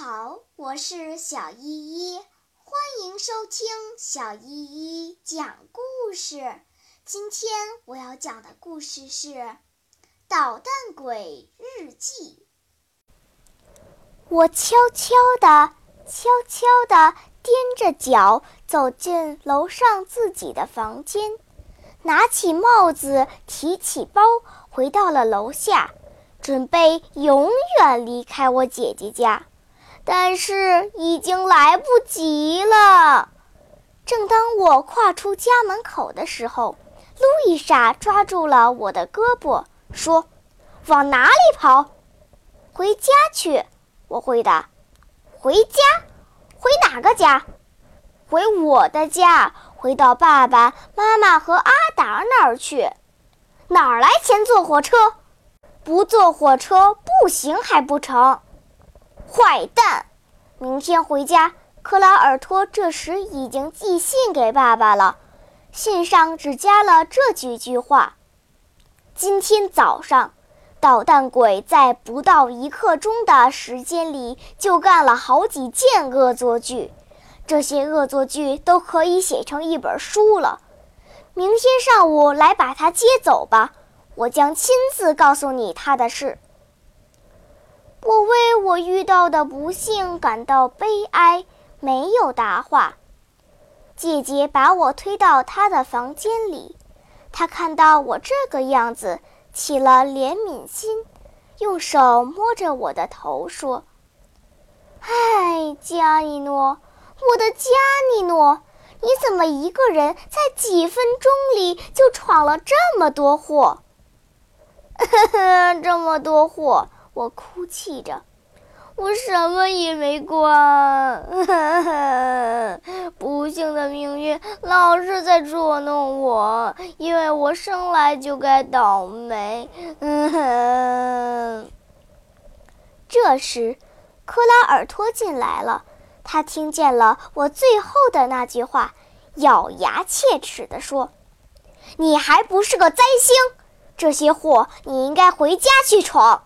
好，我是小依依，欢迎收听小依依讲故事。今天我要讲的故事是《捣蛋鬼日记》。我悄悄地、悄悄地踮着脚走进楼上自己的房间，拿起帽子，提起包，回到了楼下，准备永远离开我姐姐家。但是已经来不及了。正当我跨出家门口的时候，路易莎抓住了我的胳膊，说：“往哪里跑？回家去。”我回答：“回家？回哪个家？回我的家，回到爸爸妈妈和阿达那儿去。哪儿来钱坐火车？不坐火车不行还不成？”坏蛋！明天回家。克拉尔托这时已经寄信给爸爸了，信上只加了这几句话：今天早上，捣蛋鬼在不到一刻钟的时间里就干了好几件恶作剧，这些恶作剧都可以写成一本书了。明天上午来把他接走吧，我将亲自告诉你他的事。我为我遇到的不幸感到悲哀，没有答话。姐姐把我推到她的房间里，她看到我这个样子，起了怜悯心，用手摸着我的头说：“唉，加尼诺，我的加尼诺，你怎么一个人在几分钟里就闯了这么多祸？呵呵，这么多祸。”我哭泣着，我什么也没干，不幸的命运老是在捉弄我，因为我生来就该倒霉。这时，克拉尔托进来了，他听见了我最后的那句话，咬牙切齿地说：“你还不是个灾星，这些祸你应该回家去闯。”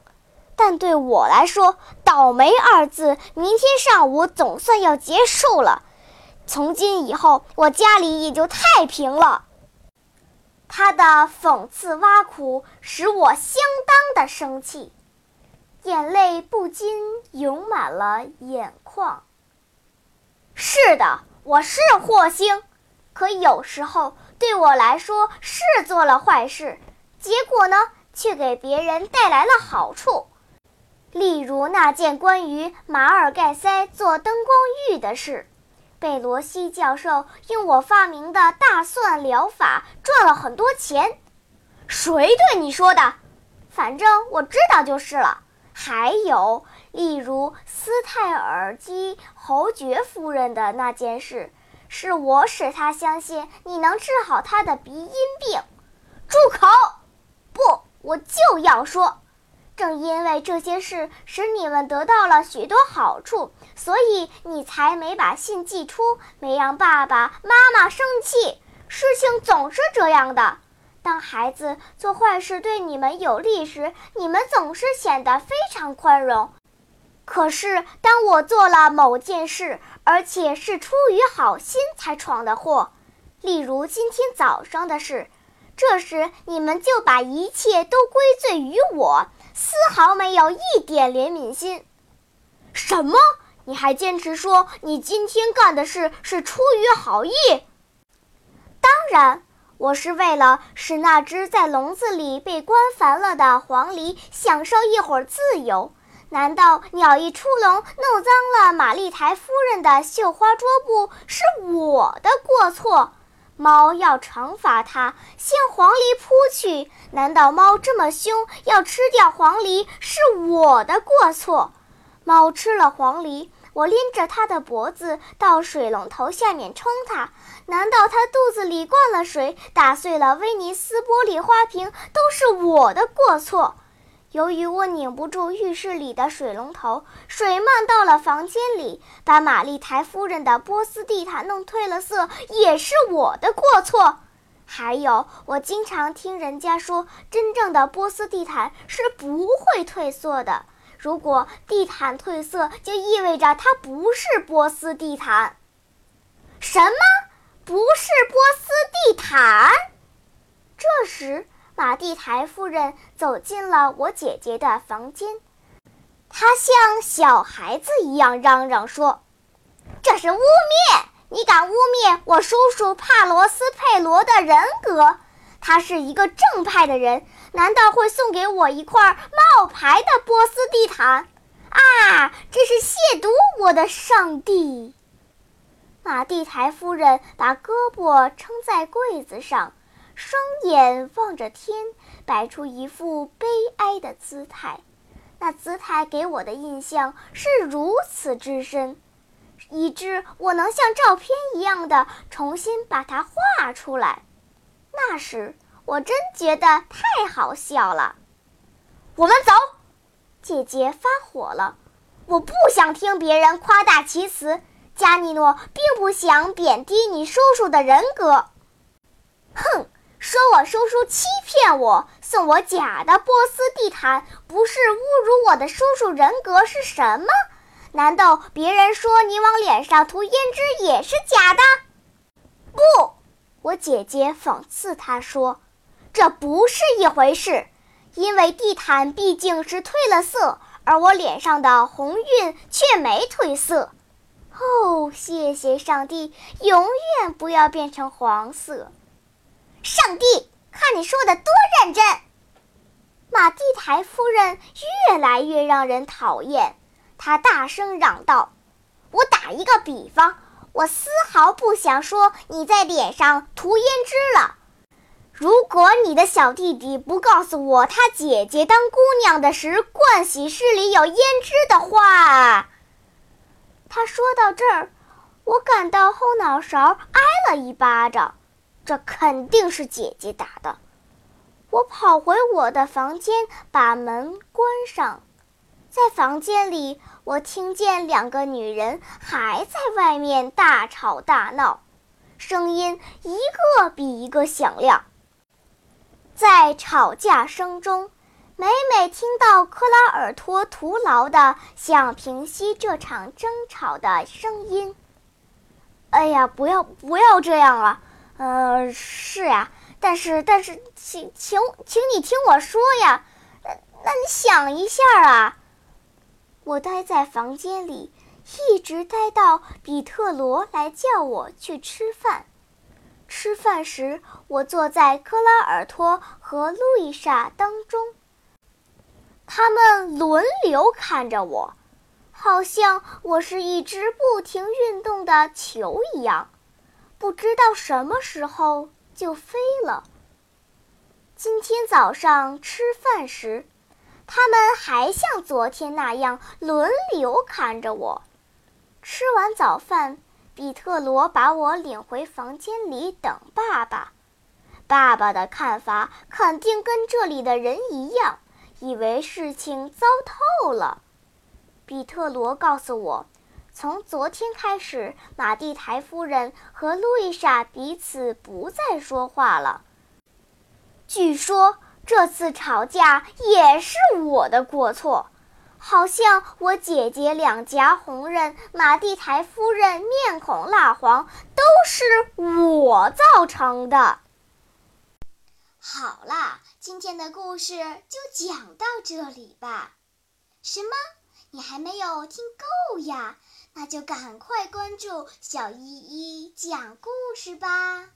但对我来说，“倒霉”二字，明天上午总算要结束了。从今以后，我家里也就太平了。他的讽刺挖苦使我相当的生气，眼泪不禁涌满了眼眶。是的，我是祸星，可有时候对我来说是做了坏事，结果呢，却给别人带来了好处。例如那件关于马尔盖塞做灯光浴的事，贝罗西教授用我发明的大蒜疗法赚了很多钱。谁对你说的？反正我知道就是了。还有，例如斯泰尔基侯爵夫人的那件事，是我使他相信你能治好他的鼻音病。住口！不，我就要说。正因为这些事使你们得到了许多好处，所以你才没把信寄出，没让爸爸妈妈生气。事情总是这样的，当孩子做坏事对你们有利时，你们总是显得非常宽容。可是当我做了某件事，而且是出于好心才闯的祸，例如今天早上的事，这时你们就把一切都归罪于我。丝毫没有一点怜悯心。什么？你还坚持说你今天干的事是出于好意？当然，我是为了使那只在笼子里被关烦了的黄鹂享受一会儿自由。难道鸟一出笼弄脏了玛丽台夫人的绣花桌布是我的过错？猫要惩罚它，向黄鹂扑去。难道猫这么凶，要吃掉黄鹂是我的过错？猫吃了黄鹂，我拎着它的脖子到水龙头下面冲它。难道它肚子里灌了水，打碎了威尼斯玻璃花瓶，都是我的过错？由于我拧不住浴室里的水龙头，水漫到了房间里，把玛丽台夫人的波斯地毯弄褪了色，也是我的过错。还有，我经常听人家说，真正的波斯地毯是不会褪色的。如果地毯褪色，就意味着它不是波斯地毯。什么？不是波斯地毯？这时，马蒂台夫人走进了我姐姐的房间，她像小孩子一样嚷嚷说：“这是污蔑！你敢污蔑我叔叔帕罗斯佩罗的人格？他是一个正派的人，难道会送给我一块冒牌的波斯地毯？啊，这是亵渎我的上帝！”马蒂台夫人把胳膊撑在柜子上，双眼望着天，摆出一副悲哀的姿态。那姿态给我的印象是如此之深，以致我能像照片一样的重新把它画出来。那时我真觉得太好笑了。我们走，姐姐发火了。我不想听别人夸大其词。加尼诺并不想贬低你叔叔的人格。哼，说我叔叔欺骗我，送我假的波斯地毯，不是侮辱我的叔叔人格是什么？难道别人说你往脸上涂胭脂也是假的？不，我姐姐讽刺他说：“这不是一回事，因为地毯毕竟是褪了色，而我脸上的红晕却没褪色。”哦，谢谢上帝，永远不要变成黄色。上帝，看你说的多认真。马蒂台夫人越来越让人讨厌，她大声嚷道：“我打一个比方，我丝毫不想说你在脸上涂胭脂了。如果你的小弟弟不告诉我他姐姐当姑娘的时盥洗室里有胭脂的话。”他说到这儿，我感到后脑勺挨了一巴掌，这肯定是姐姐打的。我跑回我的房间，把门关上。在房间里，我听见两个女人还在外面大吵大闹，声音一个比一个响亮。在吵架声中。每每听到克拉尔托徒劳的想平息这场争吵的声音，哎呀，不要不要这样了！呃，是呀，但是但是，请请请你听我说呀，那那你想一下啊！我待在房间里，一直待到比特罗来叫我去吃饭。吃饭时，我坐在克拉尔托和路易莎当中。他们轮流看着我，好像我是一只不停运动的球一样，不知道什么时候就飞了。今天早上吃饭时，他们还像昨天那样轮流看着我。吃完早饭，比特罗把我领回房间里等爸爸。爸爸的看法肯定跟这里的人一样。以为事情糟透了，比特罗告诉我，从昨天开始，马蒂台夫人和路易莎彼此不再说话了。据说这次吵架也是我的过错，好像我姐姐两颊红润，马蒂台夫人面孔蜡黄，都是我造成的。好啦。今天的故事就讲到这里吧。什么？你还没有听够呀？那就赶快关注小依依讲故事吧。